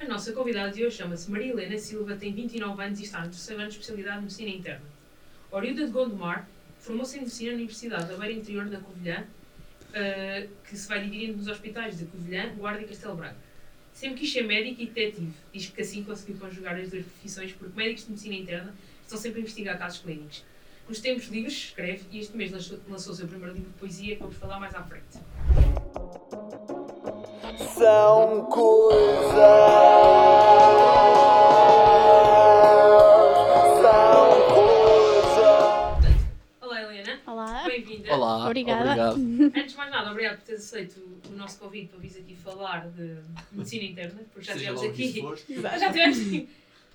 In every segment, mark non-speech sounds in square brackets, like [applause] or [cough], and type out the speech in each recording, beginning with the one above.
A nossa convidada de hoje chama-se Maria Helena Silva, tem 29 anos e está no terceiro ano de especialidade de Medicina Interna. Oriunda de Gondomar, formou-se em Medicina na Universidade da Beira Interior da Covilhã, uh, que se vai dividindo nos hospitais de Covilhã, Guarda e Castelo Branco. Sempre quis ser médico e detetive. Diz que assim conseguiu conjugar as duas profissões, porque médicos de Medicina Interna estão sempre a investigar casos clínicos. Nos tempos livres, escreve, e este mês lançou, lançou o seu primeiro livro de poesia, que vamos falar mais à frente. São coisas Olá, Obrigada. Obrigado. Antes de mais nada, obrigado por teres aceito o nosso convite para vir aqui falar de medicina interna, porque já tivemos aqui. [laughs] Já tivemos aqui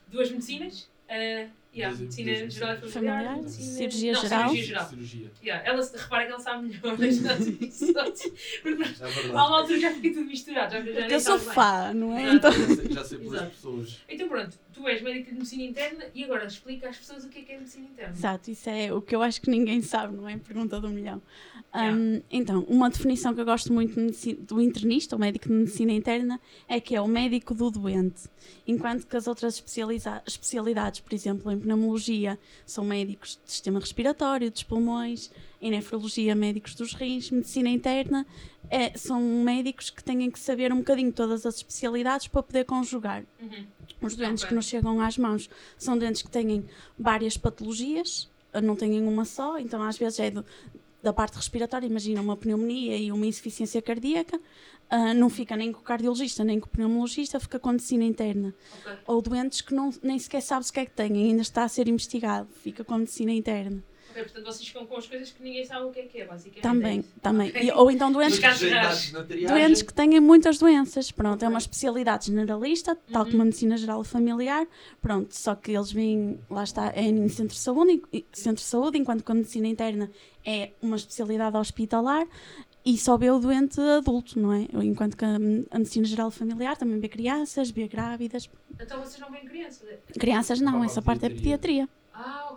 duas medicinas. Uh, yeah, medicina geral e familiar, familiar medicina... cirurgia não, geral. Cirurgia geral. Cirurgia. Yeah, ela, repara que ela sabe melhor das nossas [laughs] Porque é a uma altura já fiquei tudo misturado. Já, já eu sou fã, não é? Então... Já sei, já sei pelas pessoas. Então pronto, tu és médica de medicina interna e agora explica às pessoas o que é, que é medicina interna. Exato, isso é o que eu acho que ninguém sabe, não é? Pergunta do milhão. Um, então, uma definição que eu gosto muito do internista, o médico de medicina interna, é que é o médico do doente. Enquanto que as outras especialidades, por exemplo, em pneumologia, são médicos de sistema respiratório, dos pulmões, em nefrologia, médicos dos rins, medicina interna, é, são médicos que têm que saber um bocadinho todas as especialidades para poder conjugar. Uhum. Os doentes okay. que nos chegam às mãos são doentes que têm várias patologias, não têm uma só, então às vezes é do, da parte respiratória, imagina uma pneumonia e uma insuficiência cardíaca, uh, não fica nem com o cardiologista nem com o pneumologista, fica com a medicina interna. Okay. Ou doentes que não, nem sequer sabe o que é que têm, ainda está a ser investigado, fica com a medicina interna. Ok, portanto vocês ficam com as coisas que ninguém sabe o que é que é, basicamente. Também, é também. Okay. E, ou então doentes, que, doentes que têm muitas doenças. Pronto, okay. é uma especialidade generalista, tal uhum. como a medicina geral familiar. Pronto, só que eles vêm, lá está, é em centro de saúde, centro de saúde enquanto que a medicina interna é uma especialidade hospitalar e só vê o doente adulto, não é? Enquanto que a, medicina geral familiar também vê crianças, vê grávidas. Então vocês não veem crianças? Crianças não, essa parte é pediatria.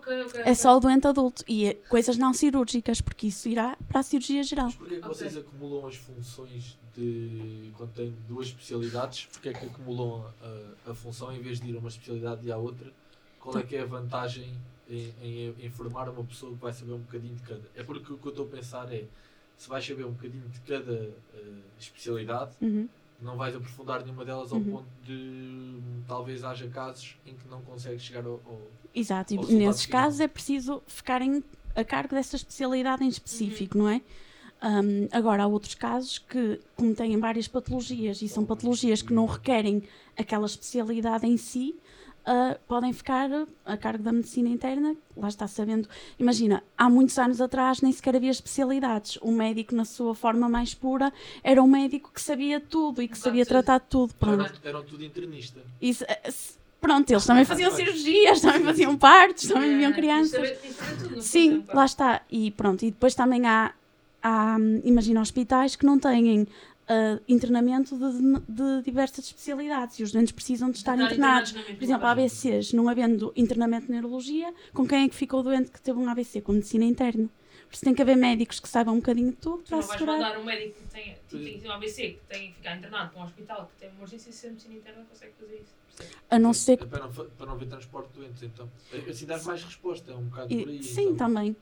Ah, ok, ok. É só o doente adulto e coisas não cirúrgicas, porque isso irá para a cirurgia geral. Mas porquê é que vocês acumulam as funções de. quando têm duas especialidades, porquê é que acumulam a, a função em vez de ir a uma especialidade e à outra? Qual é que é a vantagem em, em, em formar uma pessoa que vai saber um bocadinho de cada? É porque o que eu estou a pensar é se vais saber um bocadinho de cada uh, especialidade. Uhum não vais aprofundar nenhuma delas ao uhum. ponto de talvez haja casos em que não consegues chegar ao. ao Exato, ao e nesses final. casos é preciso ficarem a cargo dessa especialidade em específico, uhum. não é? Um, agora, há outros casos que, como têm várias patologias e são patologias que não requerem aquela especialidade em si, uh, podem ficar a cargo da medicina interna, lá está sabendo. Imagina, há muitos anos atrás nem sequer havia especialidades. O médico, na sua forma mais pura, era um médico que sabia tudo e que sabia tratar tudo. Pronto. Eram, tudo internista. Isso, eh, pronto, eles também [laughs] faziam cirurgias, também faziam partos, também viviam crianças. Sim, lá está. E pronto, e depois também há, há imagina, hospitais que não têm uh, internamento de, de, diversas especialidades e os doentes precisam de estar internados. Por exemplo, ABCs, não havendo internamento de neurologia, com quem é que ficou o doente que teve um AVC? Com medicina interna. Por isso tem que haver médicos que saibam um bocadinho de tudo para assegurar. Não vais mandar um médico que tem, que tem um AVC, que tem que ficar internado para um hospital, que tem uma emergência, se a medicina interna consegue fazer isso. A não ser que... para, não, para não haver transporte de doentes, então. Assim dá mais resposta, é um bocado por aí. Sim, então. também.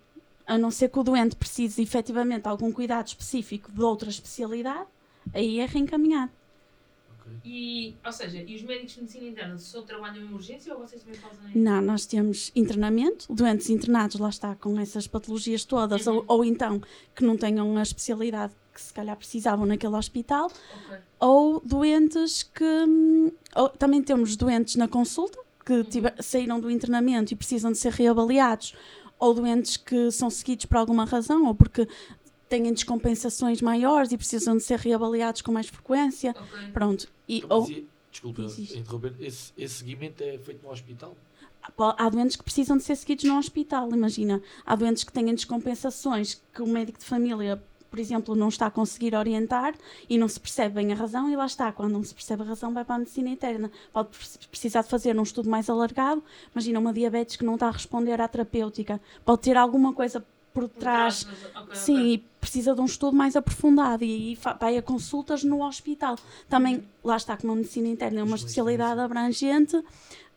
A não ser que o doente precise efetivamente de algum cuidado específico de outra especialidade, aí é reencaminhado. E, ou seja, e os médicos de medicina interna só trabalham em urgência ou vocês também fazem? Não, nós temos internamento, doentes internados, lá está, com essas patologias todas, uhum. ou, ou então que não tenham a especialidade que se calhar precisavam naquele hospital, okay. ou doentes que. Ou, também temos doentes na consulta que uhum. tiver, saíram do internamento e precisam de ser reavaliados, ou doentes que são seguidos por alguma razão, ou porque têm descompensações maiores e precisam de ser reavaliados com mais frequência. Okay. Pronto. E, então, ou, desculpa interromper, esse, esse seguimento é feito no hospital? Há doentes que precisam de ser seguidos no hospital, imagina. Há doentes que têm descompensações que o médico de família, por exemplo, não está a conseguir orientar e não se percebe bem a razão, e lá está, quando não se percebe a razão, vai para a medicina interna. Pode precisar de fazer um estudo mais alargado. Imagina uma diabetes que não está a responder à terapêutica, pode ter alguma coisa por Por trás. trás, ok, Sim, ok. e precisa de um estudo mais aprofundado e aí vai a consultas no hospital. Também, lá está, como a medicina interna é uma especialidade abrangente,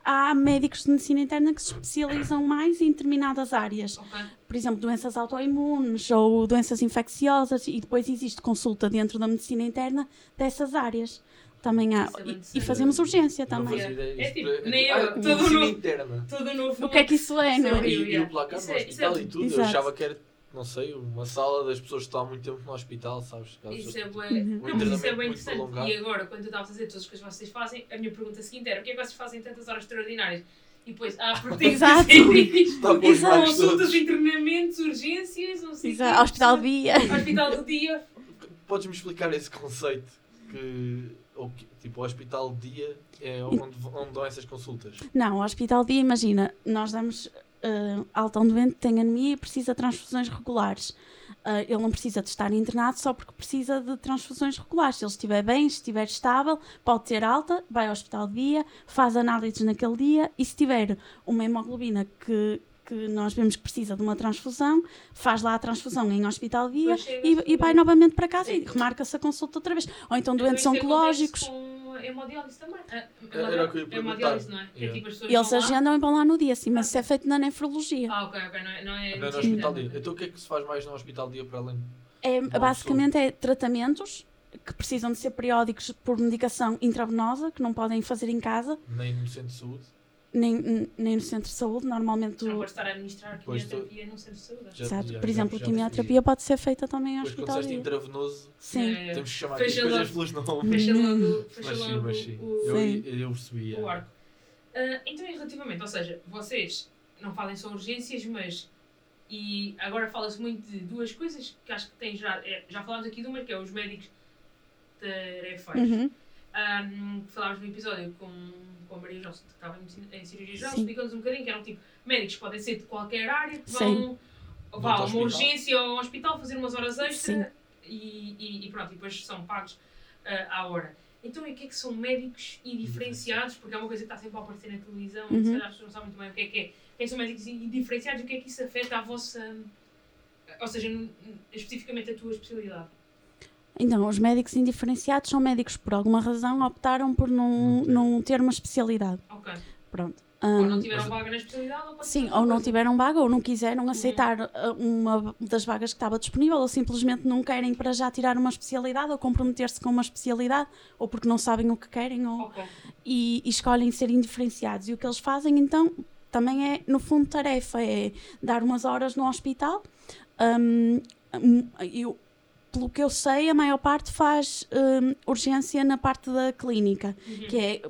há médicos de medicina interna que se especializam mais em determinadas áreas. Ok. Por exemplo, doenças autoimunes ou doenças infecciosas e depois existe consulta dentro da medicina interna dessas áreas. Também há. É E, e fazemos urgência não também. fazia ideia. É Isso tipo, nem eu, medicina no- interna. Todo novo. O que é que isso é, não é? E, e o placar Isso no é- hospital é- e tudo, Exato. eu achava que era, não sei, uma sala das pessoas que estão há muito tempo no hospital, sabes? Aquelas Isso é bué. Uhum. Não, mas isso é bem interessante. prolongado. E agora, quando eu estava a fazer todas as coisas que vocês fazem, a minha pergunta seguinte era: o que é que vocês fazem tantas horas extraordinárias? E depois, ah, porque Exato. [laughs] Exato. Consultas, internamentos, urgências, não sei. Exato, hospital dia. Hospital do dia. Podes-me explicar esse conceito que, ou tipo, o hospital dia é onde, onde dão essas consultas? Não, o hospital dia, imagina, nós damos eh, alta a um doente que tem anemia e precisa de transfusões regulares. Eh, ele não precisa de estar internado só porque precisa de transfusões regulares. Se ele estiver bem, se estiver estável, pode ter alta, vai ao hospital dia, faz análises naquele dia e se tiver uma hemoglobina que, que nós vemos que precisa de uma transfusão, faz lá a transfusão em hospital dia chega e, e vai novamente para casa e Sim. remarca-se a consulta outra vez. Ou então doentes oncológicos. Com hemodiálise também. Ah, Era o que eu ia perguntar. Hemodiálise, não é? Que é Yeah. tipo as pessoas Eles agendam e vão lá no dia, sim, mas isso é feito na nefrologia. Ah, ok, ok, não é. Não é, Não é no hospital dia. Então o que é que se faz mais no hospital dia para além? É, basicamente é tratamentos que precisam de ser periódicos por medicação intravenosa, que não podem fazer em casa, Nem no centro de saúde? Nem, nem no centro de saúde. Normalmente, Não pode estar a administrar quimioterapia num centro de saúde. Já- exato, já- por já- exemplo, já a quimioterapia pode ser feita também quando hospital. dia. intravenoso, Sim. É, temos que chamar aqui as Fecha coisas logo. pelos nomes. Fecha logo, fecha Mas sim, mas sim. o, Eu, Sim. eu percebi. o é. arco. Ah, então, e relativamente, ou seja, vocês não fazem só urgências, mas. E agora fala-se muito de duas coisas que acho que tem já. é, já falámos aqui de uma, que é os médicos tarefeiros. Uhum. Um, falámos no episódio com, com a Maria Johnson, que estava em, em cirurgia geral, explicou-nos um bocadinho que eram tipo médicos que podem ser de qualquer área, que vão vá a uma urgência ou ao hospital fazer umas horas extra e, e, e pronto, e depois são pagos ah, à hora. Então, e o que é que são médicos e diferenciados? Porque é uma coisa que está sempre a aparecer na televisão, e se Uhum. calhar as pessoas não sabem muito bem o que é que é. Quem são médicos e diferenciados e o que é que isso afeta a vossa. Ou seja, especificamente a tua especialidade. Então, os médicos indiferenciados são médicos que, por alguma razão, optaram por não, Não ter. não ter uma especialidade. Ok. Pronto. Ou Hum, não tiveram vaga na especialidade ou Sim, ou não tiveram vaga ou não quiseram Uhum. aceitar uh, uma das vagas que estava disponível ou simplesmente não querem para já tirar uma especialidade ou comprometer-se com uma especialidade ou porque não sabem o que querem ou, Ok. e, e escolhem ser indiferenciados. E o que eles fazem então também é, no fundo, tarefa, é dar umas horas no hospital. Hum, eu- pelo que eu sei, a maior parte faz hum, urgência na parte da clínica, Uhum. que é,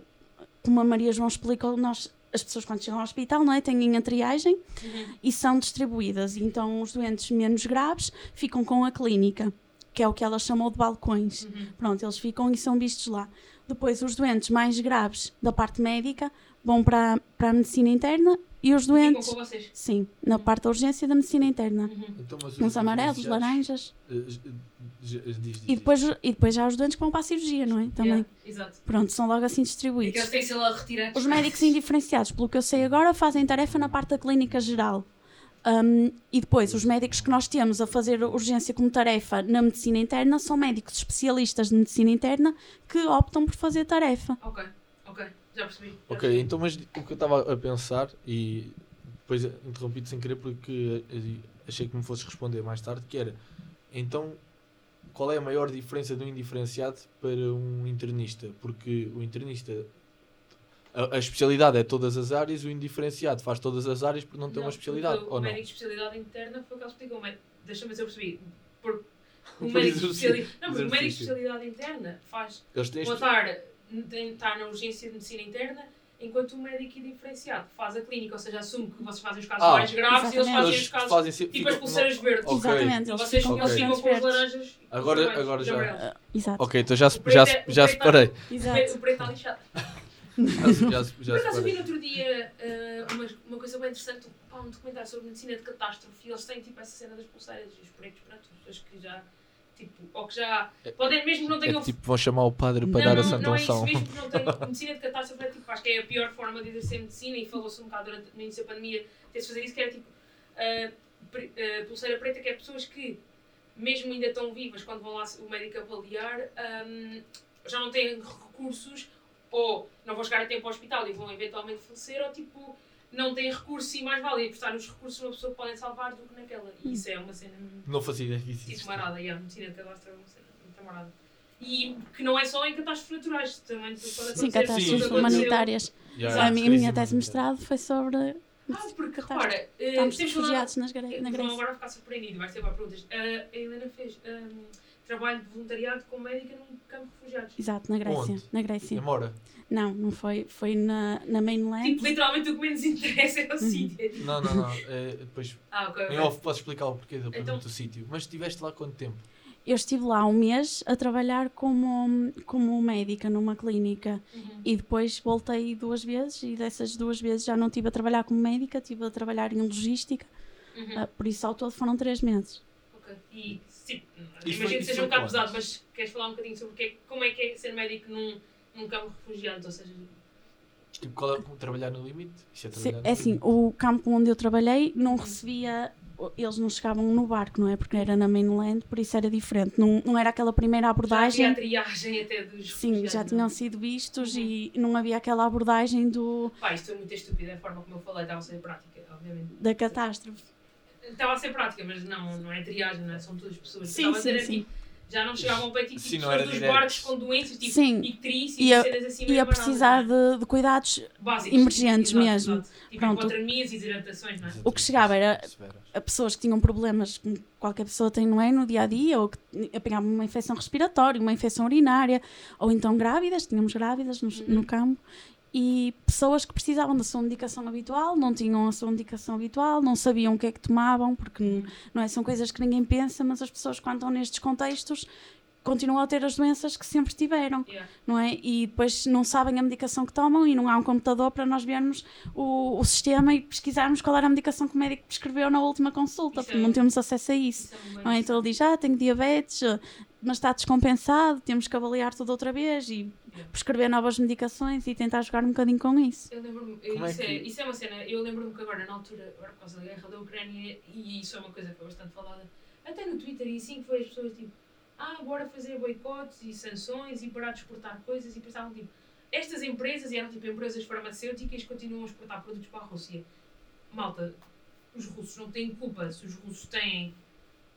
como a Maria João explicou, nós, as pessoas quando chegam ao hospital não é, têm a triagem Uhum. e são distribuídas. Então, os doentes menos graves ficam com a clínica, que é o que ela chamou de balcões. Uhum. Pronto, eles ficam e são vistos lá. Depois, os doentes mais graves da parte médica vão para, para a medicina interna e os Ficam doentes, com vocês. sim, na parte da urgência da medicina interna. Uhum. Então, Uns amarelos, laranjas. eh, eh, diz- diz- diz- E depois, e depois já há os doentes que vão para a cirurgia, não é? Também. Yeah, Exato. Pronto, são logo assim É que distribuídos. eles têm que ser lá retirados. Os médicos indiferenciados, pelo que eu sei agora, fazem tarefa na parte da clínica geral. Um, e depois, os médicos que nós temos a fazer urgência como tarefa na medicina interna são médicos especialistas de medicina interna que optam por fazer tarefa. Ok. Já percebi. já Ok, percebi. então, mas o que eu estava a pensar, e depois interrompi-te sem querer porque achei que me fosses responder mais tarde, que era, então, qual é a maior diferença do indiferenciado para um internista? Porque o internista, a, a especialidade é todas as áreas, o indiferenciado faz todas as áreas por não ter uma especialidade, porque ou O não? médico de especialidade interna foi o que ele explicou. Deixa-me ver se eu percebi. Por, [laughs] o médico especialidade. Não, porque o médico especialidade interna faz. Eles estar na urgência de medicina interna, enquanto o médico indiferenciado faz a clínica, ou seja, assume que vocês fazem os casos Ah, mais graves e eles exatamente. fazem eles os casos. fazem se- Tipo ficam- as pulseiras verdes. Ok. Exatamente, eles vocês, ficam com eles ficam doentes com verdes. laranjas. e com os Agora- agora já-. Ah, Exato. Ok, então já, já, é- já preto separei. O preto- Exato. o preto está lixado. Já, já, Por acaso eu vi no outro dia eh, uma, uma coisa bem interessante, pá, um documentário sobre medicina de catástrofe e eles têm tipo essa cena das pulseiras e os pretos pronto, as pessoas que já, tipo, ou que já, podem mesmo que não É tenham... tipo, vão chamar o padre para não, dar a não, santa não é isso mesmo que não [laughs] tenho, medicina de catástrofe é tipo, acho que é a pior forma de exercer medicina e falou-se um bocado durante no início da pandemia, ter-se fazer isso, que era tipo, eh, pre- eh, pulseira preta, que é pessoas que, mesmo ainda estão vivas, quando vão lá o médico avaliar, ahm, já não têm recursos, ou não vão chegar a tempo ao hospital e vão eventualmente falecer, ou tipo, não têm recursos e mais vale apostar nos recursos numa pessoa que podem salvar do que naquela. E isso é uma cena Não fazia ideia que isso tipo marada, e a medicina de cadastro é uma cena muito marada. E que não é só em catástrofes naturais, também pode acontecer. Sim, Sim, catástrofes aconteceu. humanitárias. Yeah, a minha, minha tese de mestrado foi sobre Ah, porque catástrofe. repara, eh, Estamos refugiados nas Gre- na Vão Grécia. agora ficar surpreendido, vai ser para perguntas. Ah, a Helena fez ahm, trabalho de voluntariado como médica num campo de refugiados. Exato, na Grécia. Onde? Na Grécia. Em Mora? Não, não foi. Foi na, na mainland. Tipo, literalmente o que menos interessa é o Uhum. sítio. Não, não, não. É, depois, [laughs] Ah, ok. em ok. off, podes explicar o porquê da pergunta Então- do sítio. Mas estiveste lá quanto tempo? Eu estive lá um mês a trabalhar como, como médica numa clínica Uhum. e depois voltei duas vezes e dessas duas vezes já não estive a trabalhar como médica, estive a trabalhar em logística, Uhum. ah, por isso ao todo foram três meses. Ok. E, tipo, imagino foi- que seja foi um bocado pesado, mas queres falar um bocadinho sobre o que é, como é que é ser médico num, num campo de refugiados? Ou seja, Tipo, qual é, trabalhar no limite? Isso é Se- trabalhar no é assim, limite. o campo onde eu trabalhei não recebia, eles não chegavam no barco, não é? Porque era na mainland, por isso era diferente. Não, não era aquela primeira já abordagem. havia a triagem até dos Sim, já não é? tinham sido vistos Uhum. e não havia aquela abordagem do, Pá, isto é muito estúpido, é a forma como eu falei, estava a ser prática, obviamente. da catástrofe. Estava a ser prática, mas não, não é triagem, não é? São todas pessoas. Sim, a sim, dizer, sim. tipo, já não chegavam ao pé tipo, Sim, não pessoas dos barcos com doenças, tipo Sim. icterícia E e a- cenas assim E a precisar de, de cuidados, básicos. emergentes Exato, mesmo. exato. Tipo Pronto. hipotermias e desidratações, não é? o que chegava era a pessoas que tinham problemas que qualquer pessoa tem, não é? No dia a dia, ou que apanhavam uma infecção respiratória, uma infecção urinária, ou então grávidas, tínhamos grávidas no, Uhum. no campo, e pessoas que precisavam da sua medicação habitual, não tinham a sua medicação habitual, não sabiam o que é que tomavam, porque não é? São coisas que ninguém pensa, mas as pessoas, quando estão nestes contextos, continuam a ter as doenças que sempre tiveram Yeah. não é? E depois não sabem a medicação que tomam e não há um computador para nós vermos o, o sistema e pesquisarmos qual era a medicação que o médico prescreveu na última consulta, Isso porque é- não temos acesso a isso. Isso é Não é? Então ele diz, ah, tenho diabetes, mas está descompensado, temos que avaliar tudo outra vez e. prescrever novas medicações e tentar jogar um bocadinho com isso. Eu lembro-me, Como é isso, é, que- isso é uma cena, eu lembro-me que agora, na altura, agora por causa da guerra da Ucrânia, e isso é uma coisa que foi bastante falada, até no Twitter e assim, que foi as pessoas tipo, ah, bora fazer boicotes e sanções e parar de exportar coisas, e pensavam tipo, estas empresas, e eram tipo empresas farmacêuticas, continuam a exportar produtos para a Rússia. Malta, os russos não têm culpa, se os russos têm.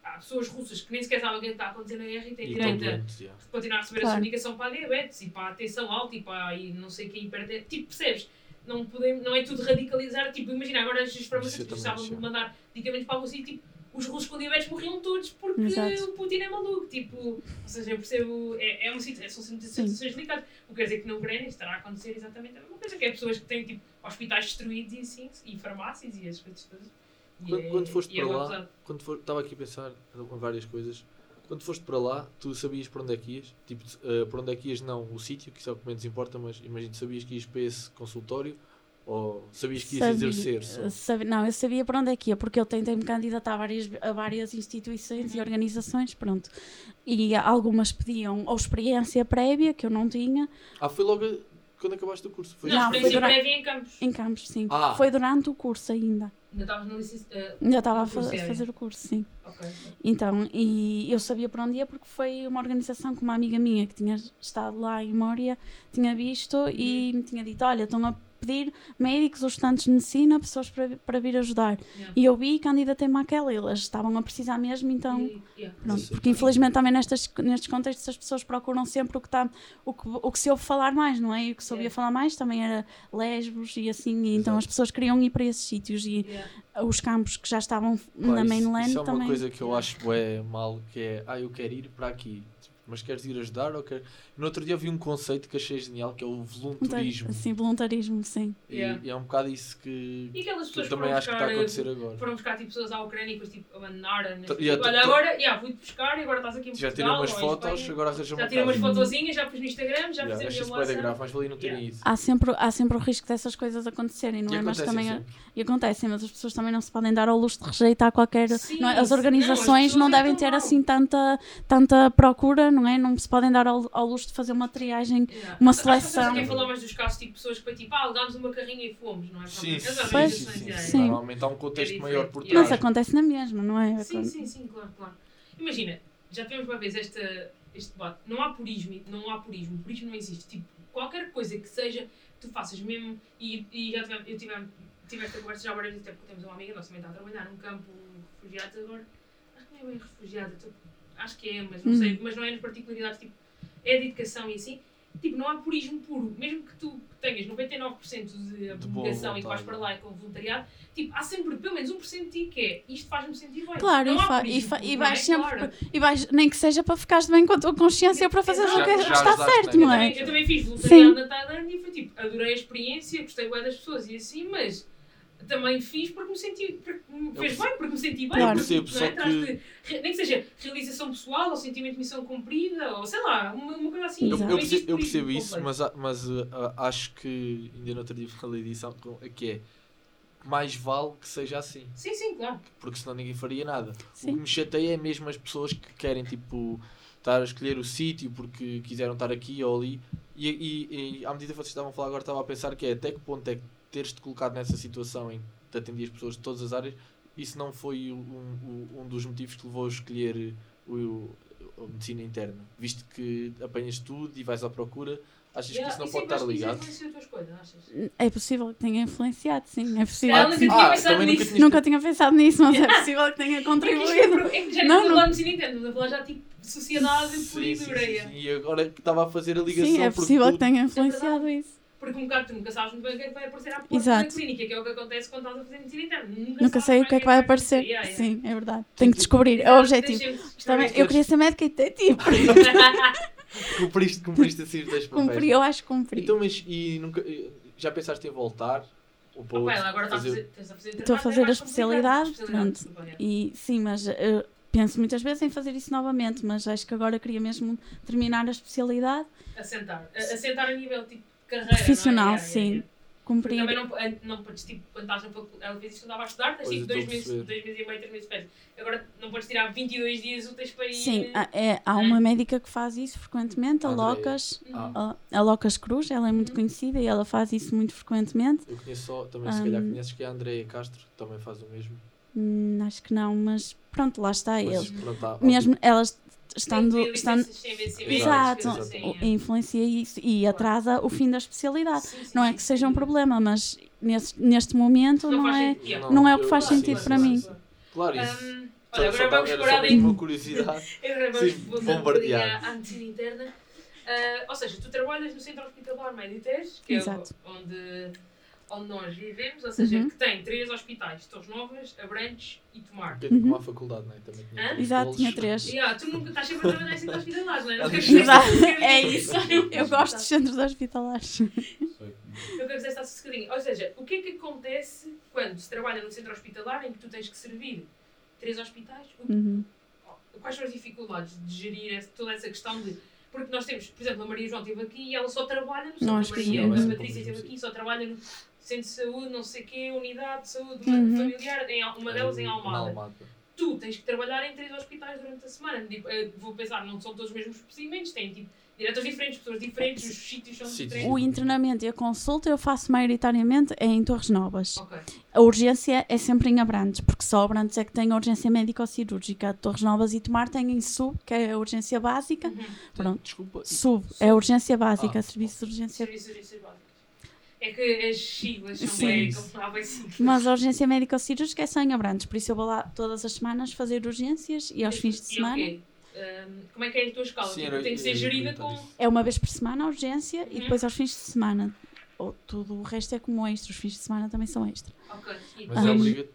Há pessoas russas que nem sequer sabem o que é que está a acontecer na guerra e têm E direito a continuar a receber Claro. a sua medicação para a diabetes e para a tensão alta e para e não sei quem hipertensão. Tipo, percebes? Não, podemos, não é tudo radicalizar. Tipo, imagina agora as farmacêuticas precisavam de mandar medicamentos para a Rússia e tipo, os russos com diabetes morriam todos porque Exato. o Putin é maluco. Tipo, ou seja, eu percebo, é, é uma situ- são situações delicadas. O que quer dizer que na Ucrânia estará a acontecer exatamente a mesma coisa, que é pessoas que têm tipo, hospitais destruídos e assim, e farmácias e as coisas todas. E Quando, é- quando foste para lá, quando for, estava aqui a pensar em várias coisas. Quando foste para lá, tu sabias para onde é que ias? Tipo, eh, para onde é que ias, não o sítio, que isso é o que menos importa, mas imagino, sabias que ias para esse consultório ou sabias que ias Sabia- exercer só? sabe- não, eu sabia para onde é que ia, porque eu tentei me candidatar a várias, a várias instituições e organizações, pronto. E algumas pediam ou experiência prévia, que eu não tinha, Ah, foi logo quando acabaste o curso? Foi Não, foi durante- em campos. em campos, sim. Ah. Foi durante o curso ainda. Ainda estavas na licença. eh, Ainda estava a No fazer o curso, sim. ok. Então, e eu sabia para onde ia porque foi uma organização que uma amiga minha que tinha estado lá em Mória tinha visto e me tinha dito: Olha, estão a pedir médicos ou estudantes de medicina, pessoas para, para vir ajudar. Yeah. E eu vi e candidatei-me àquela, eles estavam a precisar mesmo, então. Yeah. Pronto, Sim. porque infelizmente também nestas, nestes contextos as pessoas procuram sempre o que, tá, o que, o que se ouve falar mais, não é? E o que se ouvia Yeah. falar mais também era lesbos e assim, e então Exato. as pessoas queriam ir para esses sítios e Yeah. os campos que já estavam Pá, na isso- mainland Isso é uma também. coisa que eu acho é mal, que é, ah, eu quero ir para aqui, mas queres ir ajudar ou quer... No outro dia eu vi um conceito que achei genial, que é o voluntarismo. Sim, voluntarismo, sim. E, Yeah. e é um bocado isso que, E aquelas que pessoas eu também acho que está a acontecer eh, agora. Foram buscar tipo, pessoas à Ucrânia e depois tipo, abandonaram. né? Tipo, yeah, Olha, agora yeah, fui-te buscar e agora estás aqui em Já Portugal. tirei umas fotos, Espanha. agora arranjam Já tirei umas fotozinhas, já pus no Instagram, já Yeah, fiz a minha isso da grave, WhatsApp. mas valia não terem Yeah. ido. Há sempre, há sempre o risco dessas coisas acontecerem, não E é? Mas acontecem também sempre. e acontecem, mas as pessoas também não se podem dar ao luxo de rejeitar qualquer. Sim, não é? As não, as organizações pessoas não, é devem ter assim tanta, tanta procura não é? Não se podem dar ao, ao luxo de fazer uma triagem, Yeah. uma Acho que seleção. querem falar mais dos casos, tipo, pessoas que foi tipo, ah, alugámos uma carrinha e fomos, não é? Sim, sim, sim, organizações, sim. Normalmente há um contexto É maior por trás. Mas acontece na mesma, não é? Sim, sim, sim, claro, claro. Imagina, já tivemos uma vez esta, este debate. Não há purismo, não há purismo. Purismo não existe. Tipo, qualquer coisa que seja, que tu faças mesmo, e, e já tivemos, eu tive, tive esta conversa já várias vezes, até porque temos uma amiga nossa também está a trabalhar num campo de refugiados agora. Acho que não é bem refugiada, tô- acho que é, mas não Hum. sei, mas não é nas particularidades, tipo, é de educação e assim. Tipo, não há purismo puro. Mesmo que tu tenhas 99% de abnegação e que vais para lá e com voluntariado, tipo, há sempre pelo menos 1% de ti que é isto faz-me sentir bem. Claro, não e, há fa- purismo e, fa- puro, e vais é? sempre. Claro. E vais, nem que seja para ficares bem com a tua consciência ou para fazeres o que, está certo, não Eu é? também, eu também fiz voluntariado Sim. na Tailândia e foi tipo, adorei a experiência, gostei bem das pessoas e assim, mas também fiz porque me senti, porque me fez bem, porque me senti bem. Claro. porque, percebo, não é? que- de- nem que seja realização pessoal ou sentimento de missão cumprida, ou sei lá, uma, uma coisa assim. Eu, eu percebo, eu percebo isso, mas, mas uh, acho que ainda no outro dia falei disso que é mais vale que seja assim, Sim, sim, claro. porque senão ninguém faria nada. O que Sim. me chateia é mesmo as pessoas que querem tipo estar a escolher o sítio porque quiseram estar aqui ou ali. E, e, e à medida que vocês estavam a falar agora estava a pensar que é até que ponto é que teres-te colocado nessa situação em que te atendias pessoas de todas as áreas, isso não foi um, um, um dos motivos que levou a escolher o, o- a medicina interna, visto que apanhas tudo e vais à procura, achas que Yeah, isso não e pode sempre estar que ligado? É possível que tenha influenciado, sim. É possível. Ela nunca tinha Ah, pensado também nunca nisso. Nunca tinha pensado nisso, mas é possível que tenha É que contribuído. é, é que já Não, não, interna, estamos a falar já tipo sociedade pura Sim, e sim, dura. sim, sim. E agora que estava a fazer a ligação Sim, é possível que tenha influenciado isso. Porque um bocado tu nunca sabes muito bem o que é que vai aparecer à porta Exato. da clínica, que é o que acontece quando estás a fazer medicina interna. Nunca, Nunca sei o que é que vai aparecer. Yeah, yeah. Sim, é verdade. Tenho que descobrir. É o objetivo. Também, eu queria ser médica e detetive. [laughs] cumpriste, cumpriste assim os dois papéis. Cumpri, eu acho que cumpri. Então, mas e nunca, já pensaste em voltar? Ou para Opa, agora está a fazer- a fazer Estou a fazer é a especialidade, complicado. pronto. E sim, mas eh, penso muitas vezes em fazer isso novamente, mas acho que agora queria mesmo terminar a especialidade Assentar. A- Assentar a nível tipo carreira. profissional, é? Yeah, yeah, sim. Cumprir. Também não, não podes, tipo, quando estás na faculdade, ela fez isto quando estava a estudar, tens Pois, tipo dois meses, perceber. dois meses e meio, três meses de férias. Agora não podes tirar 22 dias úteis para ir. Sim, há, é, há uma médica que faz isso frequentemente, a. Locas, Ah, a, a Locas Cruz, ela é muito Uhum. conhecida e ela faz isso muito frequentemente. eu conheço só, também se calhar Hum. conheces que é a Andréia Castro, também faz o mesmo. Hum, acho que não, mas pronto, lá está Mas ele. pronto, há- Mesmo elas estando, estando exato, é. influencia isso e atrasa o fim da especialidade. Sim, sim, Não é que seja um problema, mas nesse, neste momento não, faz é. yeah. não é o que faz sentido sim, para sim, mim. sim. Claro, isso. Só- olha, agora vamos parar em uma curiosidade. [laughs] Agora vamos Sim, um bombardear. bocadinho à à medicina interna. Ah, ou seja, tu trabalhas no centro hospitalar Mediteres, que Exato. é onde, onde nós vivemos, ou seja, Uhum. que tem três hospitais, Torres Novas, Abrantes e Tomar. bocadinho Uhum. como a faculdade, não é? Também tinha Hã? Exato, tinha três. Yeah, tu nunca estás sempre a trabalhar em centro hospitalar, não é? Exato, dizer que- é isso. Eu gosto dos centros hospitalares. Eu quero dizer sossegadinho. Ou seja, o que é que acontece quando se trabalha no centro hospitalar em que tu tens que servir três hospitais? Uhum. Quais são as dificuldades de gerir toda essa questão de. Porque nós temos, por exemplo, a Maria João esteve aqui e ela só trabalha no centro Nós Maria. A Patrícia esteve aqui e só trabalha no centro de saúde, não sei o quê, unidade de saúde Uhum. familiar, em, uma delas em Almada. Almada. Tu tens que trabalhar em três hospitais durante a semana. Tipo, eh, vou pensar, não são todos os mesmos procedimentos, têm tipo diretores diferentes, pessoas diferentes, os sítios são Sítios diferentes. O internamento e a consulta eu faço maioritariamente é em Torres Novas. Ok. A urgência é sempre em Abrantes, porque só Abrantes é que tem a urgência médico-cirúrgica. Torres Novas e Tomar têm em sub, que é a urgência básica. Uhum. Pronto. Desculpa. Sub é a urgência básica, Ah. serviço de urgência. Serviços serviços básicos. É que as siglas são Sim. bem. Mas a urgência médico-cirúrgica é só em Abrantes, por isso eu vou lá todas as semanas fazer urgências e aos fins de E semana. o quê? Ahm, como é que é a tua escala? Sim, Tipo, tem que ser gerida com. É uma vez por semana a urgência e Uhum. depois aos fins de semana. Ou tudo o resto é como extra, os fins de semana também são extra. Ok. E Mas Ah. é obrigatório.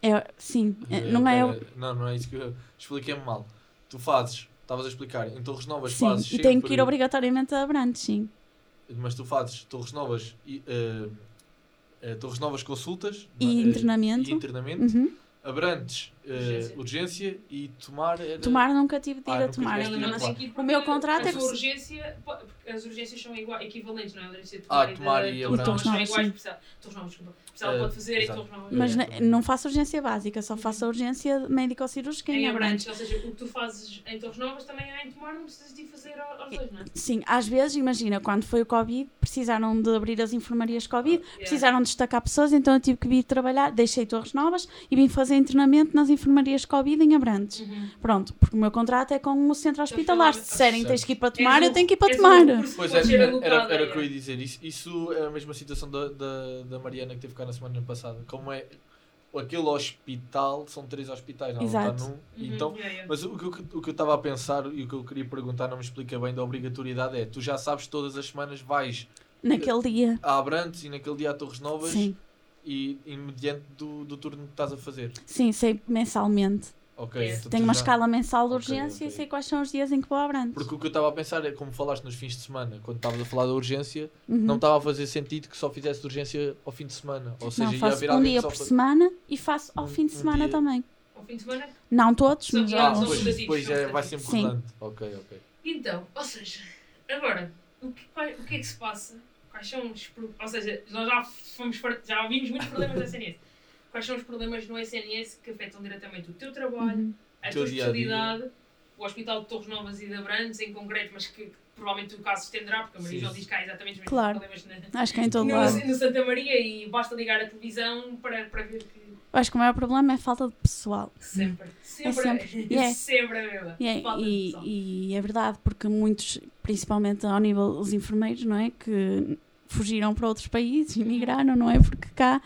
É, sim, é- não é. Pera, Não, não é isso que eu expliquei-me mal. Tu fazes, estavas a explicar, em Torres Novas Sim, fazes e tenho que ir obrigatoriamente a Abrantes, sim. Mas tu fazes Torres Novas e eh, eh, Torres Novas consultas E eh, internamento. e internamento. Uhum. Abrantes eh, Urgência. urgência e tomar era... Tomar nunca tive de ir Ah, a tomar. a não tomar. Aqui, O meu contrato a é que sua urgência, porque as urgências são iguais, equivalentes, não é? A urgência de Ah, tomar, tomar da- e de Abrão. Torres Novas iguais, Novas, Portugal- Torres Novas, desculpa. Portugal Eh, pode fazer em exato. Torres Novas. Mas É, não faço urgência básica, só faço a urgência médico-cirúrgica Em em Abrantes, ou seja, o que tu fazes em Torres Novas também é em tomar, não precisas de ir fazer ao- aos dois, não é? Sim, às vezes, imagina, quando foi o Covid, precisaram de abrir as enfermarias Covid, Yeah. precisaram de destacar pessoas, então eu tive que vir trabalhar, deixei Torres Novas e vim fazer internamento nas enfermarias Covid em Abrantes. Uhum. Pronto, porque o meu contrato é com o centro hospitalar. Se disserem Certo. tens que ir para tomar, eu tenho que ir para tomar. que Pois é, era, o é. que eu ia dizer. Isso, isso é a mesma situação da, da, da Mariana que teve cá na semana passada. Como é aquele hospital, são três hospitais, não, não Exato. está num. Uhum, Então, yeah, yeah. mas o que, eu- o que eu estava a pensar e o que eu queria perguntar, não me explica bem da obrigatoriedade, é tu já sabes todas as semanas vais Naquele dia. a Abrantes e naquele dia a Torres Novas Sim, e, e mediante do, do turno que estás a fazer. sim, sei mensalmente. Ok, Yes. então Tenho uma já- escala mensal de urgência ok. e sei quais são os dias em que vou Abrantes. Porque o que eu estava a pensar é, como falaste nos fins de semana, quando estavas a falar da urgência, Uhum. não estava a fazer sentido que só fizesse de urgência ao fim de semana. Ou seja, Não, ia faço haver um dia por semana e faço ao Um- fim de um semana dia- também. Ao fim de semana? Não todos, mas Ah, são pois, pois é, vai sempre Sim. rodando. Ok, ok. Então, ou seja, agora, o que, o que é que se passa? Quais são os. Ou seja, nós já, fomos, já vimos muitos problemas no SNS. Quais são os problemas no SNS que afetam diretamente o teu trabalho, Uhum. a Teu tua dia. especialidade, o Hospital de Torres Novas e de Abrantes em concreto, mas que, que provavelmente o caso se estenderá, porque a Maria. João diz que há exatamente os mesmos Claro. problemas na, acho que é em todo no, lado. no Santa Maria e basta ligar a televisão para, para ver que Acho que o maior problema é a falta de pessoal. sempre, sempre, sempre. [laughs] E é. sempre a mesma. E é, falta de e, pessoal. e é verdade, porque muitos, principalmente ao nível dos enfermeiros, não é? Que fugiram para outros países, imigraram, não é? Porque cá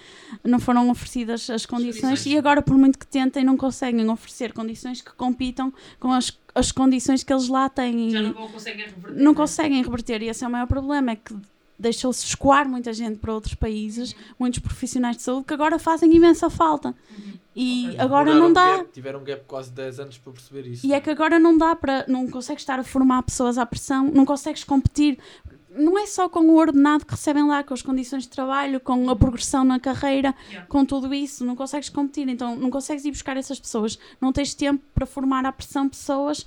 não foram oferecidas as condições e agora, por muito que tentem, não conseguem oferecer condições que compitam com as, as condições que eles lá têm. Já não conseguem reverter. não né? conseguem reverter, e esse é o maior problema: é que deixou-se escoar muita gente para outros países, Uhum. muitos profissionais de saúde que agora fazem imensa falta. Uhum. E Ok. agora não um dá. gap- tiveram um gap quase 10 anos para perceber isso. E é que agora não dá para. Não consegues estar a formar pessoas à pressão, não consegues competir. Não é só com o ordenado que recebem lá, com as condições de trabalho, com a progressão na carreira, Yeah. com tudo isso, não consegues competir. Então não consegues ir buscar essas pessoas. Não tens tempo para formar à pressão pessoas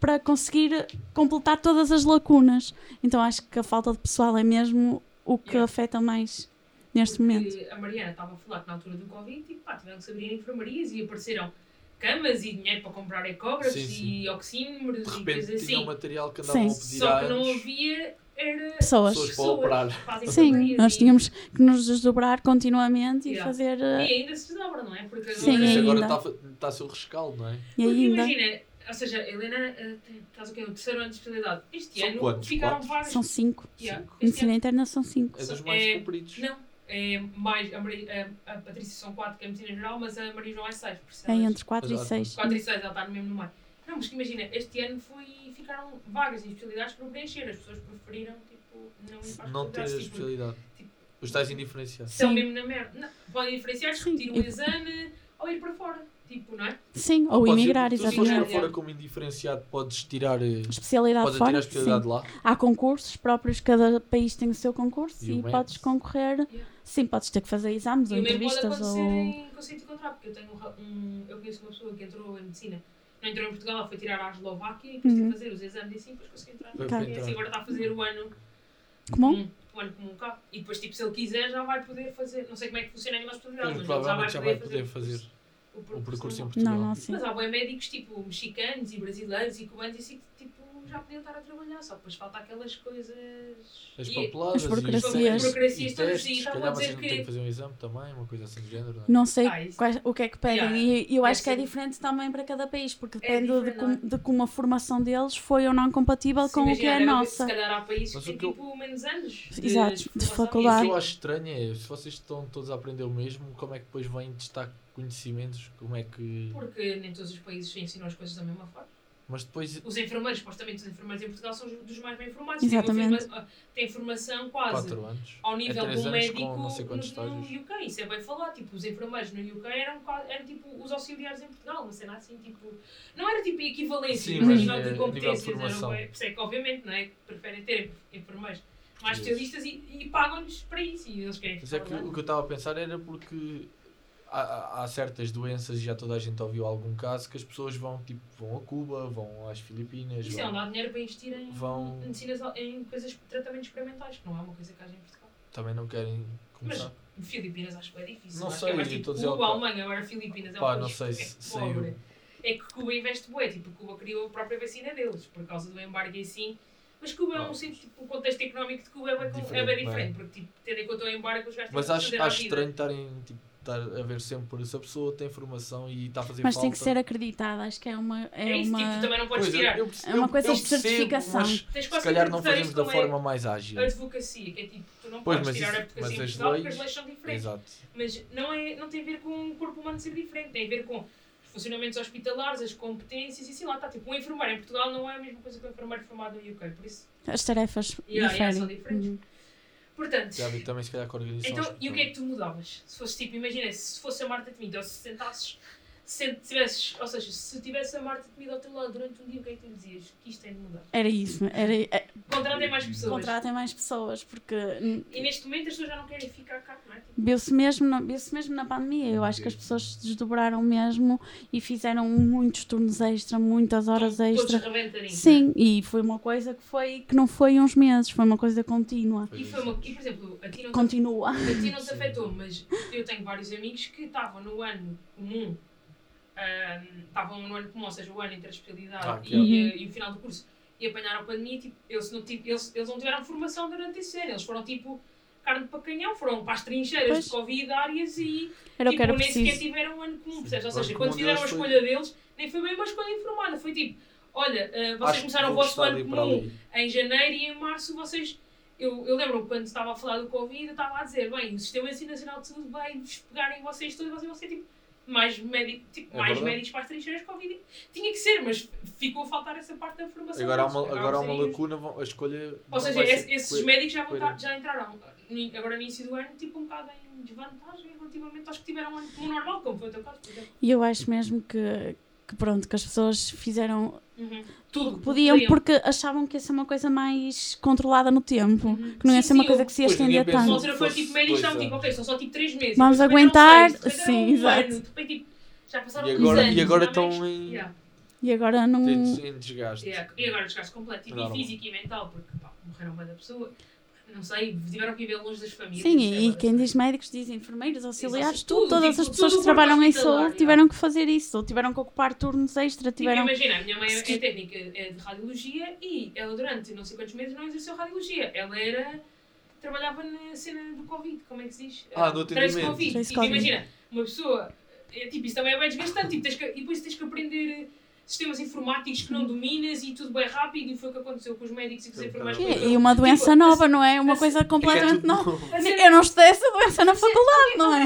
para conseguir completar todas as lacunas. Então acho que a falta de pessoal é mesmo o que Yeah. afeta mais neste Porque momento. A Mariana estava a falar que na altura do Covid, tipo, pá, tiveram que se abrir enfermarias e apareceram camas e dinheiro para comprar ecógrafos Sim, sim. e oxímetros De e repente coisas tinha um assim. material que andavam a Sim. pedir Só que não havia era Pessoas. Pessoas para operar. Sim, nós e- tínhamos que nos desdobrar continuamente e Yeah. fazer. E eh, ainda se desdobra, não é? Porque Sim, agora ainda. está a fa- está a ser o rescaldo, não é? E Porque ainda. imagina, ou seja, a Helena eh, estás o quê? O terceiro ano de especialidade. Este São ano quantos? ficaram Quatro? vários. São cinco. Yeah. Cinco. Medicina ano- interna são cinco. É dos mais É- compridos. Não, é mais. A, Maria, a, a Patrícia são 4, que é medicina geral, mas a Maria João é 6. É entre 4 e Exato. 6. 4 e 6, ela está no mesmo no meio. Não, mas que imagina, este ano foi, ficaram vagas em especialidades para preencher. As pessoas preferiram tipo, não ir para Não ter a tipo, especialidade. tipo- Os tais indiferenciados. Sim. mesmo na merda. Não, podem diferenciar, Sim. repetir E- exame ou ir para fora. Tipo, não é? Sim, ou Podes ir- emigrar, tu, Se fores exatamente. para fora como indiferenciado, podes tirar, eh, Especialidade podes tirar fora. a especialidade sim. lá. Há concursos próprios, cada país tem o seu concurso E e, podes concorrer. Sim, podes ter que fazer exames ou E o mesmo pode entrevistas acontecer ou. em conceito de contrato, porque eu tenho um um. Eu conheço uma pessoa que entrou em medicina. Não entrou em Portugal, ela foi tirar à Eslováquia e depois Uhum. teve que fazer os exames e assim, depois conseguiu entrar. Foi Ok. para E assim agora está a fazer o ano Comum? comum, o ano comum cá. E depois, tipo, se ele quiser, já vai poder fazer. Não sei como é que funciona a nível de especialidade, Pois, mas provavelmente já vai poder o fazer percurso- o percurso em. Portugal. Não, não. Mas há bem médicos, tipo, mexicanos e brasileiros e cubanos e assim, tipo, já podiam estar a trabalhar, só depois falta aquelas coisas... As papeladas As burocracias. As burocracias todas, e estavam a dizer que- têm que fazer um exame também, uma coisa assim do género. Não é? Não sei Ah, quais- o que é que pedem Yeah. e eu acho que é ser- diferente também para cada país, porque É depende de, diferente, com- não é? de como a formação deles foi ou não compatível Se com o que é a nossa. Se calhar há países Mas que o têm que eu- tipo menos anos de, Exato, de formação. faculdade. O que eu acho estranho é, se vocês estão todos a aprender o mesmo, como é que depois vêm testar conhecimentos? Como é que... Porque nem todos os países se ensinam as coisas da mesma forma. Mas depois, Os enfermeiros, supostamente os enfermeiros em Portugal são os dos mais bem formados. Exatamente. Têm, forma- têm formação quase 4 anos. ao nível é do anos médico no, no. UK. Isso é bem falar. Tipo, os enfermeiros no UK eram, eram tipo os auxiliares em Portugal. Uma cena assim, tipo... Não era tipo equivalência, Sim, mas a mas nível é- de a competências. nível de era Por isso é que, obviamente, não é? Preferem ter enfermeiros mais especialistas e, e pagam-lhes para isso. E eles querem Mas é que o que eu estava a pensar era porque há, há- certas doenças, e já toda a gente ouviu algum caso, que as pessoas vão, tipo, vão a Cuba, vão às Filipinas, Isso é vão, onde há dinheiro para investir em vão- medicinas, em coisas, tratamentos experimentais, que não é uma coisa que haja em Portugal. também não querem começar. Filipinas acho que é difícil. Não acho sei, que é tipo Cuba, ao- Alemanha, agora Filipinas é Pá, um não sei é se pobre. saiu. É que Cuba investe bué, tipo, Cuba criou a própria vacina deles, por causa do embargo e assim. Mas Cuba é um sítio, tipo, o contexto económico de Cuba é bem, Diferente, é bem não é? diferente, porque, tipo, tendo em conta o embargo, os gajos têm Mas acho, acho estranho estarem tipo, estar a ver sempre se a pessoa tem formação e está a fazer Mas falta. tem que ser acreditada, acho que é uma. É, É isso, uma... tipo, também não podes Pois, eu- tirar. eu perce- É uma eu- coisa eu de percebo, certificação. mas Tens se calhar não fazemos da é forma mais ágil. advocacia, que é tipo, tu não Pois, podes mas tirar isso- a advocacia mas em as Portugal porque leis- as leis são diferentes. Exato. Mas não, é, não tem a ver com o corpo humano ser diferente, tem a ver com os funcionamentos hospitalares, as competências e assim lá está. Tipo, um enfermeiro em Portugal não é a mesma coisa que um enfermeiro formado no UK, por isso. As tarefas Yeah, yeah, diferem. são diferentes. Uhum. Portanto, Já vi também se calhar com então, e o que é que tu mudavas? Se fosse tipo, imagina, se fosse a Marta Temido, ou se sentasses, se tivesses, ou seja, se tivesse a Marta Temido ao teu lado durante um dia, o que é que tu dizias? Que isto tem de mudar. Era isso. Era, é, Contratem mais pessoas. contratem mais pessoas, porque E neste momento as pessoas já não querem ficar cá, não é? Tipo, viu-se mesmo, na- viu-se mesmo na pandemia. Eu acho que as pessoas se desdobraram mesmo e fizeram muitos turnos extra, muitas horas estão extra. Todos Sim, e foi uma coisa que foi que não foi uns meses, foi uma coisa contínua. é? E, foi uma, e, por exemplo, a ti não te Continua. A ti não te [laughs] afetou, mas eu tenho vários amigos que estavam no ano comum, estavam no ano comum, ou seja, o ano entre a especialidade Ah, e, é. eh, e o final do curso, e apanharam a pandemia, tipo, eles, não, tipo, eles, eles não tiveram formação durante esse ano, eles foram tipo carne para canhão, foram para as trincheiras Pois. de Covid áreas e Era tipo, que era nem sequer preciso. tiveram um ano comum, percebes? Ou seja, quando fizeram a deles foi- escolha deles, nem foi bem uma escolha informada, foi tipo, olha, ah, vocês Acho começaram o vosso ano comum em janeiro e em março vocês. Eu, eu lembro quando estava a falar do Covid, eu estava a dizer: bem, o Sistema Nacional de Saúde vai vos pegar em vocês todos, vocês vão ser tipo mais, médico, tipo, É mais verdade. médicos para as trincheiras Covid. Tinha que ser, mas ficou a faltar essa parte da formação. Agora há uma, agora há uma lacuna, vão- a escolha. Ou seja, esse- esses médicos já, estar- já entraram agora no início do ano, tipo um bocado em desvantagem relativamente aos que tiveram um ano normal, como foi o teu caso, por exemplo. E eu acho mesmo que, que pronto, que as pessoas fizeram Uhum. tudo Tudo que podiam porque achavam que ia ser uma coisa mais controlada no tempo, Uhum. que não ia Sim, ser uma sim, coisa eu- que se ia estender tanto. altura foi fosse tipo, médicos dois estavam tipo, ok, são só tipo 3 meses. Vamos também aguentar, era sim, um exato. ano, depois, tipo, já passaram E agora, anos, e agora estão mais- em, Yeah. E agora não. em des- em desgaste. Yeah. E agora desgaste completo, tipo, e físico e mental, porque pá, morreram bem da pessoa. Não sei, tiveram que viver longe das famílias. Sim, isso é e, quem diz médicos diz enfermeiros, auxiliares, Exato, tudo, tudo, todas tipo, as pessoas tudo que trabalham em saúde tiveram que fazer isso, tiveram que ocupar turnos extra, Tipo, tiveram. imagina, a minha mãe é, é técnica é de radiologia e ela durante não sei quantos meses não exerceu radiologia. Ela era. trabalhava na cena do Covid, como é que se diz? Ah, do Trace atendimento. Covid. Trace Tipo, Covid. imagina, uma pessoa. É, tipo, isso também é bem desgastante. Tipo, tens que, e depois tens que aprender sistemas informáticos que não dominas e tudo bem rápido. E foi o que aconteceu com os médicos e com os enfermeiros. E, uma doença Tipo, nova, não é? Uma a- coisa É completamente tudo nova. Eu não estudei essa doença na faculdade, não é?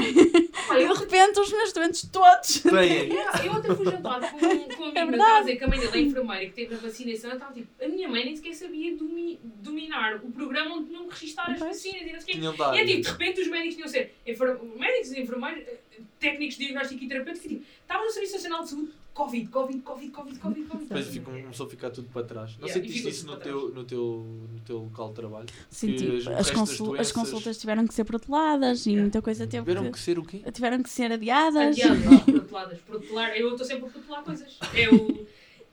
E de repente os meus doentes todos. Têm. Eu ontem fui jantar com, com um amigo É casa, que a mãe dele é enfermeira, que teve a vacinação, estava tipo, a minha mãe nem sequer sabia domi- dominar o programa onde tinham que registar as vacinas e não sei o quê. E é tipo, de repente os médicos tinham que ser enfer- médicos e enfermeiros, eh, técnicos de diagnóstico e terapêuticos, e tipo, estavam no Serviço Nacional de Saúde, Covid, Covid, Covid, Covid, Covid, Covid. Depois ficam- começou a ficar tudo para trás. Não Yeah, e sentiste isso no teu, no, teu, no teu local de trabalho? O as, das consul- as doenças- consultas tiveram que ser proteladas e Yeah. muita coisa teve Tiveram que, que ser o quê? tiveram que ser adiadas. Adiadas, [laughs] proteladas. Protelar, eu estou sempre a protelar coisas. É o.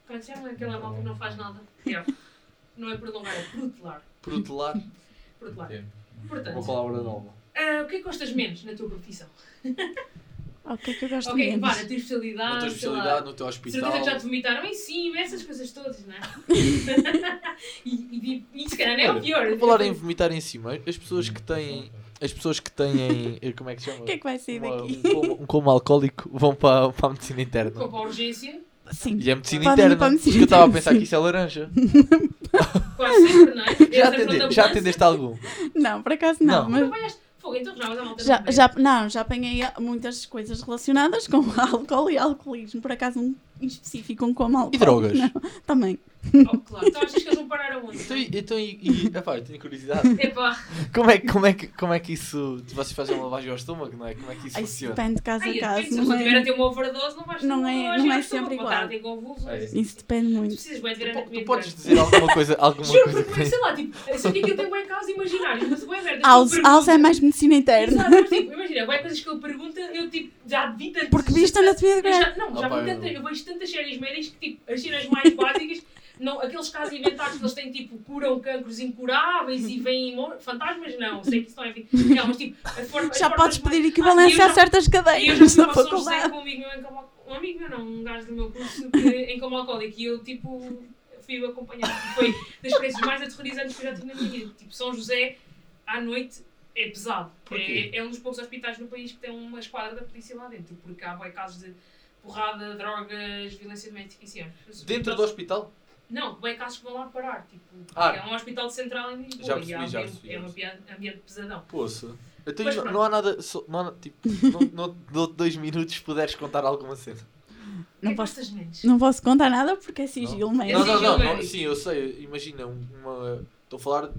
É chama? Aquela malta que não faz nada. Yeah. Não é prolongar, é protelar. Protelar. Protelar. É. Uma Portanto, palavra nova. ah, o que é que gostas menos na tua profissão? [laughs] O que é que eu gosto Ok, menos? vá, na tua especialidade. Na tua especialidade, no teu Certeza hospital. que já te vomitaram em cima, essas coisas todas, não é? [laughs] e, e, e, e se calhar não é o pior. Por falar em vomitar em cima, as pessoas que têm. As pessoas que têm. eh, Como é que se chama? O que é que vai sair Uma- daqui? um, coma, um coma alcoólico vão para, para a medicina interna. Com a urgência, Sim. E é medicina interna. para a medicina Porque eu estava a pensar sim. que isso é laranja. quase sempre, não é? [laughs] Já, atende, já atendeste algum? Não, por acaso não. Não. mas fogo, então já, malta já, não já, não, já apanhei muitas coisas relacionadas com [laughs] álcool e alcoolismo. Por acaso um em específico, um como álcool. E drogas? Não, também. Oh, claro. Então achas que eles vão parar aonde? Então, então e, e [laughs] epá, eu tenho curiosidade. Epá. Como é, que- como, é que, como é que isso. Vocês fazem uma lavagem ao estômago, não é? Como é que isso Ai, funciona? depende de caso Ai, a caso. se Não você tiver a é, ter uma overdose, não vais ter Não é- não é sempre igual. convulsões. É. Isso depende Tu muito. Tu, tu de podes dizer alguma coisa, alguma Juro, coisa porque, que sei lá, tipo, eu sei que aquilo tem bem casos imaginários, mas bem merda. House, House é mais medicina interna. Exato, mas tipo, imagina, bem coisas que ele pergunta, eu tipo, já vi tantas. Porque viste anatomia de eu Não, já vi eu- tantas, eu vejo tantas séries médicas que tipo, as cenas mais básicas, não, aqueles casos inventados que eles têm tipo, curam cancros incuráveis e vêm fantasmas, não, sei que isso não é real, mas tipo, a forma, Já podes mais- pedir Ah, e equivalência eu a já- certas E eu já São José faculdade. com um amigo meu um amigo meu não, um gajo do meu curso que, em coma alcoólico e eu tipo fui acompanhar. E foi das experiências mais aterrorizantes que eu já tive na minha vida. Tipo, São José à noite é pesado. É, é um dos poucos hospitais no país que tem uma esquadra da polícia lá dentro, porque há vai, casos de porrada, drogas, violência doméstica e assim. Dentro do hospital? Não, bem casos que vão lá parar. Tipo, Ah. é um hospital central em Lisboa. Já e percebi, há já percebi, É um ambiente, ambiente pesadão. Poça. Então, Mas não, não há nada. só- Não há, tipo, não, não, dou dois minutos puderes contar alguma cena. Não Não que posso, não posso contar nada porque é sigilo Não, mesmo. não, não, não, médico. Sim, eu sei. Imagina, uma. Estou a falar de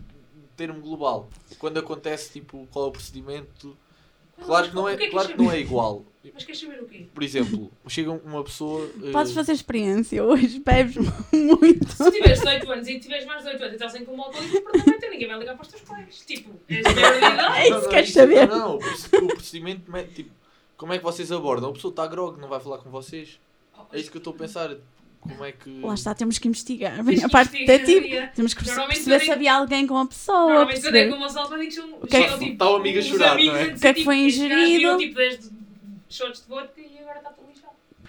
termo global. Quando acontece, tipo, qual é o procedimento. Claro que não é, que é que claro que não é igual. Mas queres saber o quê? Por exemplo, chega uma pessoa. eh, Podes fazer experiência hoje, bebes [laughs] muito. Se tiveres 18 anos e tiveres mais de 18 anos e estás em como alcoólico, apartamento, ninguém vai ligar para os teus pais. Tipo, és. É isso que queres saber. Não, não, o proce- o procedimento, me- tipo, como é que vocês abordam? A pessoa está grog, não vai falar com vocês. É isso que eu estou a pensar. Como é que. Lá está, temos que investigar. Bem, [laughs] que a parte investigar, detetive. yeah. Temos que perceber se havia alguém com a pessoa. Normalmente eu dei perceber. como os alcoólicos que é que- chegam, tipo, a chorar, não é? O que é que tipo, foi este gajo ingerido? virou, tipo 10 shots de vodka e agora está tudo.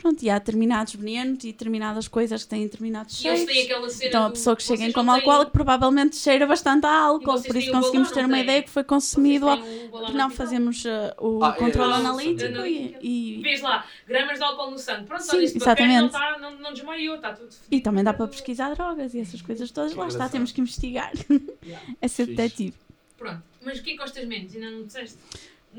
Pronto, e há determinados venenos e determinadas coisas que têm determinados E eles cheiros. têm aquela cena. Então a pessoa que chega em têm- alcoólico provavelmente cheira bastante a álcool, por isso conseguimos balão, ter uma ideia que foi consumido ao- um por não fazermos uh, o Ah, é, controle é, analítico analítico. e, e, Vês lá, gramas de álcool no sangue. Pronto, Sim, bactéria não, exatamente. está, não, não desmaiou, está tudo. e também dá para pesquisar drogas e essas coisas todas. Que Lá está, temos que investigar. Yeah. [laughs] É ser detetive. Pronto, mas o que é que gostas menos? Ainda não disseste?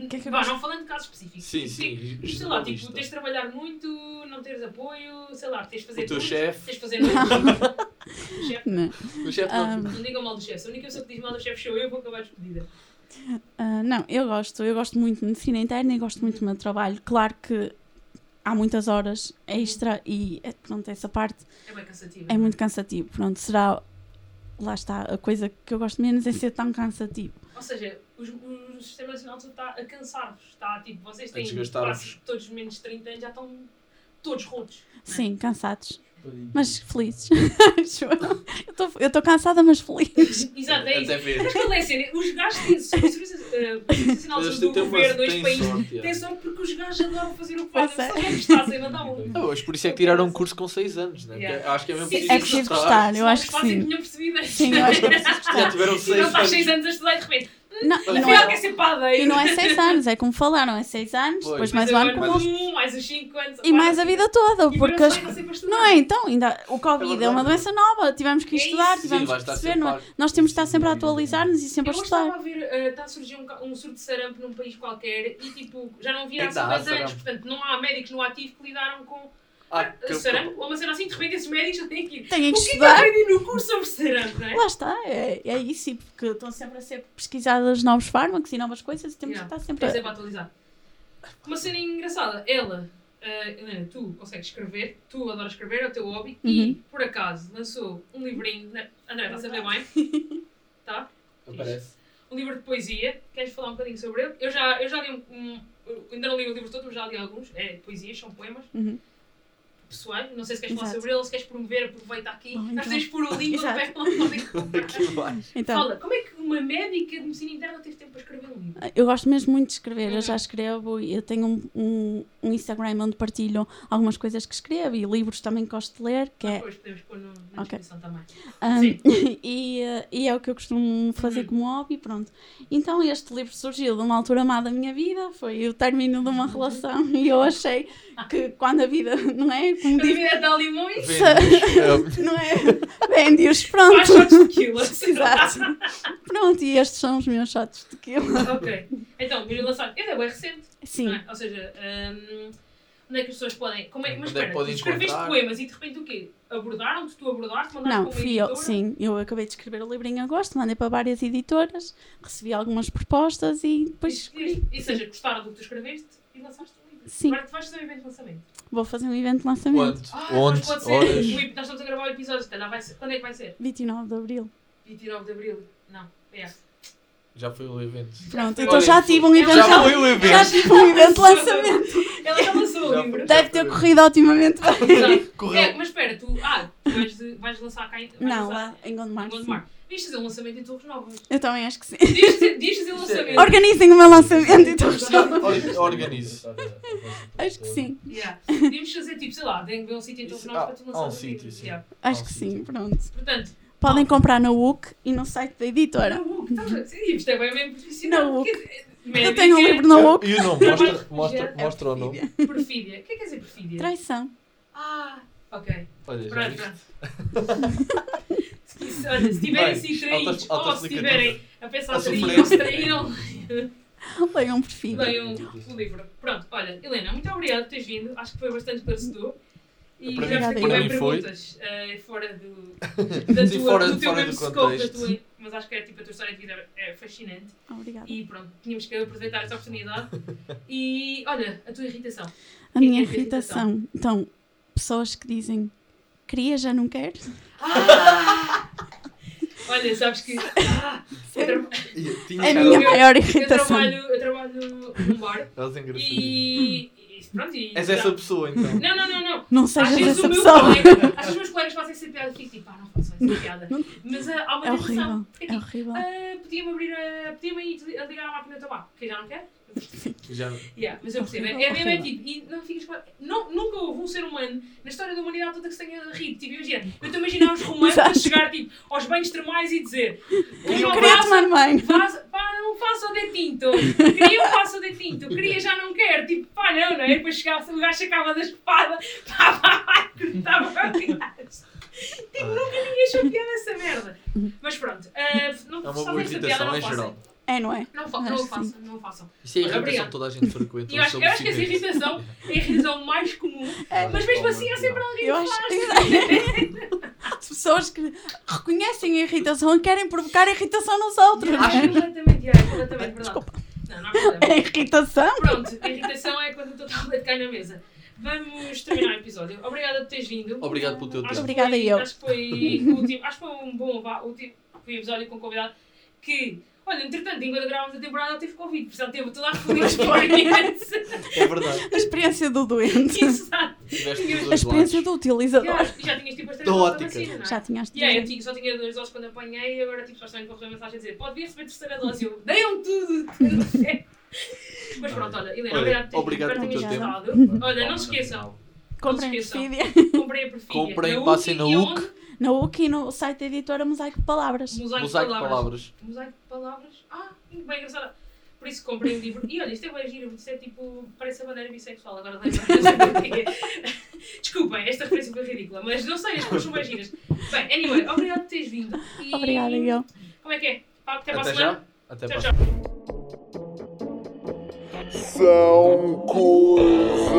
Que é que Vá, não falando de casos específicos. Sim, Tipo, sim. tipo, Sei lá, tipo, tens de trabalhar muito, não teres apoio, sei lá, tens de fazer O teu tudo, chefe. Tens de fazer [laughs] chefe. Não. O chefe não. Não digam mal do chefe. A única pessoa que diz mal do chefe sou eu vou acabar despedida. Ah, não, eu gosto, eu gosto muito de medicina interna e gosto muito do meu trabalho. Claro que há muitas horas extra e é, pronto, essa parte É bem cansativo. é muito cansativo. Pronto, será lá está a coisa que eu gosto menos é ser tão cansativo. Ou seja, os- o Sistema Nacional está a cansar-vos. Está tipo, vocês têm quase todos menos de 30 anos, já estão todos rotos. não é? Sim, cansados, mas felizes. [laughs] Eu. Estou cansada, mas feliz. [laughs] Exato, é isso. Mas qual é a cena? Os gajos têm. O Serviço eh, do têm governo deste têm país sorte, tem sorte porque os gajos adoram fazer o que fazem. é. Só estás não dá um. Ah, mas por isso é que tiraram um curso com 6 anos, né? Acho que é mesmo preciso É preciso gostar, eu acho que sim. Sim, eu acho que é preciso [laughs] Já gostar. tiveram E 6 não estás anos. 6 anos a estudar e de repente. Não, e não é, ser padeiro. e não é seis anos, é como falaram, é seis anos, Pois. depois mais um ano como mais um, mais os 5 anos. E mais a vida toda, E porque as- sai, não estudar. É? Então, ainda, o Covid é, É uma doença nova, tivemos que É estudar, isso. Sim, tivemos vai que estar perceber, sempre não é? Nós temos de estar sempre a atualizar-nos e sempre Eu a hoje estava estudar. a ver, eh, está a surgir um, ca- um surto de sarampo num país qualquer e tipo, já não havia há Eita, 50 anos, sarampo. portanto não há médicos no ativo que lidaram com Ah, que- sarampo. Ou uma cena assim, de repente esses médicos têm que ir. Têm O que que é que no curso sobre sarampo, não é? Lá está, é, é isso, e porque estão sempre a ser pesquisadas novos fármacos e novas coisas e temos Yeah. que estar sempre Tens a... sempre a atualizar. Uma cena engraçada, ela, eh, Helena, tu consegues escrever, tu adoras escrever, é o teu hobby, Uhum. e por acaso lançou um livrinho, né? André, está a ler bem? [laughs] Tá? Aparece. um livro de poesia. Queres falar um bocadinho sobre ele? Eu já, eu já li um, um- ainda não li o livro todo, mas já li alguns. É poesias, são poemas Uhum. Pessoais. Não sei se queres falar Exato. sobre ele, se queres promover, aproveita aqui. Bom, Nós então. pôr o link onde podem comprar. Que vai. Então, Fala, como é que uma médica de medicina interna teve tempo para escrever um livro? eu gosto mesmo muito de escrever, eu Uhum. já escrevo, e eu tenho um, um, um Instagram onde partilho algumas coisas que escrevo e livros também que gosto de ler, que é Depois podemos pôr no, na Ok. descrição também. Um, Sim. [laughs] e, eh, e é o que eu costumo fazer Uhum. como hobby, pronto. Então este livro surgiu de uma altura má da minha vida, foi o término de uma Uhum. relação e eu achei que quando a vida, [laughs] não é? Como A diz, ali muito. Vendes. não é? Vende-os, Faz pronto. shots de tequila. [laughs] Exato. Pronto, e estes são os meus shots de tequila. ok. Então, vir lançar. Ele é bem recente. Sim, não é? Ou seja, hum, Onde é que as pessoas podem. Como é, mas Onde é espera, escreveste poemas e de repente o quê? Abordaram-te? Tu abordaste? Mandaste Não, fui eu, sim, eu acabei de escrever o livro em agosto, mandei para várias editoras, recebi algumas propostas e depois E, escolhi. e, seja, gostaram do que tu escreveste e lançaste o livro. Sim. Agora tu vais fazer o evento de lançamento. Vou fazer um evento de lançamento. Quando? Ah, Onde? pode ser. Horas? Nós estamos a gravar o episódio, se calhar vai ser. Quando é que vai ser? 29 de Abril. 29 de Abril? Não. É. Já foi o evento. Pronto, então já tive um evento. já Já, foi o já evento. tive um evento de lançamento. Ela já lançou o Já livro. Deve ter corrido otimamente bem. Exato. É, Correu. mas espera, tu. Ah, tu vais, de- vais lançar cá em. vais Não, lançar lá em Gondomar. em. Gondomar. Devias fazer um lançamento em Torres Novas. Eu também acho que sim. Devias fazer, devias fazer um lançamento. Organizem o meu lançamento e estou Or- Organize. Acho que sim. Yeah. Devíamos fazer tipo, sei lá, tem que ver um sítio em Torres Novas ah, para tu lançar um o sítio, sim. Yeah. Acho que sim. pronto. Portanto, Podem comprar na UC e no site da editora. na UC, estás a ver? Isto é bem bem profissional. Na UC. Quer dizer, Eu tenho um livro na UC. E o nome? Mostra, mostra, É mostra o nome. Perfídia. O que é que quer dizer perfídia? Traição. Ah, ok. Olha, já Pronto, pronto. [laughs] Se, olha, se Bem, assim traídos, ou se estiverem a pensar A traídos, sofrer. ou se traíram, [laughs] Leiam um perfil. leiam o livro. Pronto, olha, Helena, muito obrigada por teres vindo. Acho que foi bastante esclarecedor. E Para mim- já para bem mim foi. perguntas eh, fora do, [laughs] da tua, fora- do teu fora mesmo do scope, da tua, mas acho que é, tipo, a tua história de vida é fascinante. Obrigada. E pronto, tínhamos que aproveitar esta oportunidade. E olha, a tua irritação. A que minha é que é irritação. Então, pessoas que dizem queria, já não quero. Ah! Olha, sabes que. Ah, eu, tra Tinha É a minha eu- maior eu irritação. trabalho, eu trabalho num bar engraçadas. e. e pronto, e. És essa pessoa então. Não, não, não, não. Não sejas essa pessoa. colega, às vezes os meus colegas fazem essa piada e eu fico tipo, ah, não façam essa piada. Mas ah, há uma É tentação. horrível. Porque É tipo, horrível. ah, podia-me abrir a. podia-me ir a ligar à máquina de tabaco, que já não quer? [laughs] Já... Yeah, mas eu percebo. É, é mesmo é tipo, e não ficas com. Não, nunca houve um ser humano na história da humanidade toda que se tenha rido. Tipo, imagina, eu estou a imaginar os romanos a chegar tipo, aos banhos termais e dizer: Eu "Não queria tomar banho. Faça, pá, não faça o detinto. Queria eu faça o detinto. Queria já não quero. Tipo, pá, não, não é? Depois chegava, o gajo sacava da espada, [laughs] pá, pá, pá, cortava com o gajo. Tipo, nunca ninguém achou piada essa merda. Mas pronto, eh, não É uma boa irritação não em geral. É, não é? Não, fa Acho não façam, não o façam. Isso é a irritação obrigado. que toda a gente frequenta. Eu [laughs] acho, eu acho que essa irritação é a irritação mais comum, mas mesmo assim há sempre alguém Eu que acho faz. pessoas que reconhecem a irritação e querem provocar irritação nos outros. Acho é? completamente, é completamente verdade. Desculpa. Não, não há problema. É irritação? Pronto, a irritação é quando o teu tablet cai na mesa. Vamos terminar o episódio. Obrigada por teres vindo. Obrigado pelo teu Acho tempo. Obrigada foi- eu. Acho que foi o último, acho que foi um bom último episódio com um convidado que, olha, entretanto, enquanto gravávamos a temporada, ele teve Covid, portanto, teve toda a [laughs] feliz experiência. É verdade. A experiência do doente. Exato. A experiência do utilizador. Já, já tinhas tipo as três doses da vacina, não é? Já tinhas Yeah, eu só tinha duas doses quando apanhei e agora tipo, supostamente vou receber mensagem a dizer pode vir receber a terceira dose. Eu, deiam tudo! [laughs] Mas pronto, olha, Helena, Olha, obrigado por tenhas gostado. Olha, não se esqueçam, Comprem se esqueçam. Perfídia. comprei a perfilha. Comprem, passem na UC. Na UC e no site da editora Mosaico de Palavras. Mosaico, Mosaico de palavras. palavras. Mosaico de palavras. Ah, bem engraçado. Por isso comprei um livro. E olha, isto é bem giro, isto é tipo. Parece a bandeira bissexual, agora lembro. [laughs] Desculpem, esta referência foi ridícula, mas não sei, as coisas são bem giras. Bem, anyway, obrigado por teres vindo. E... Obrigada, eu. Como é que é? Até para a Até semana. já. Até Tchau, tchau. São coisas.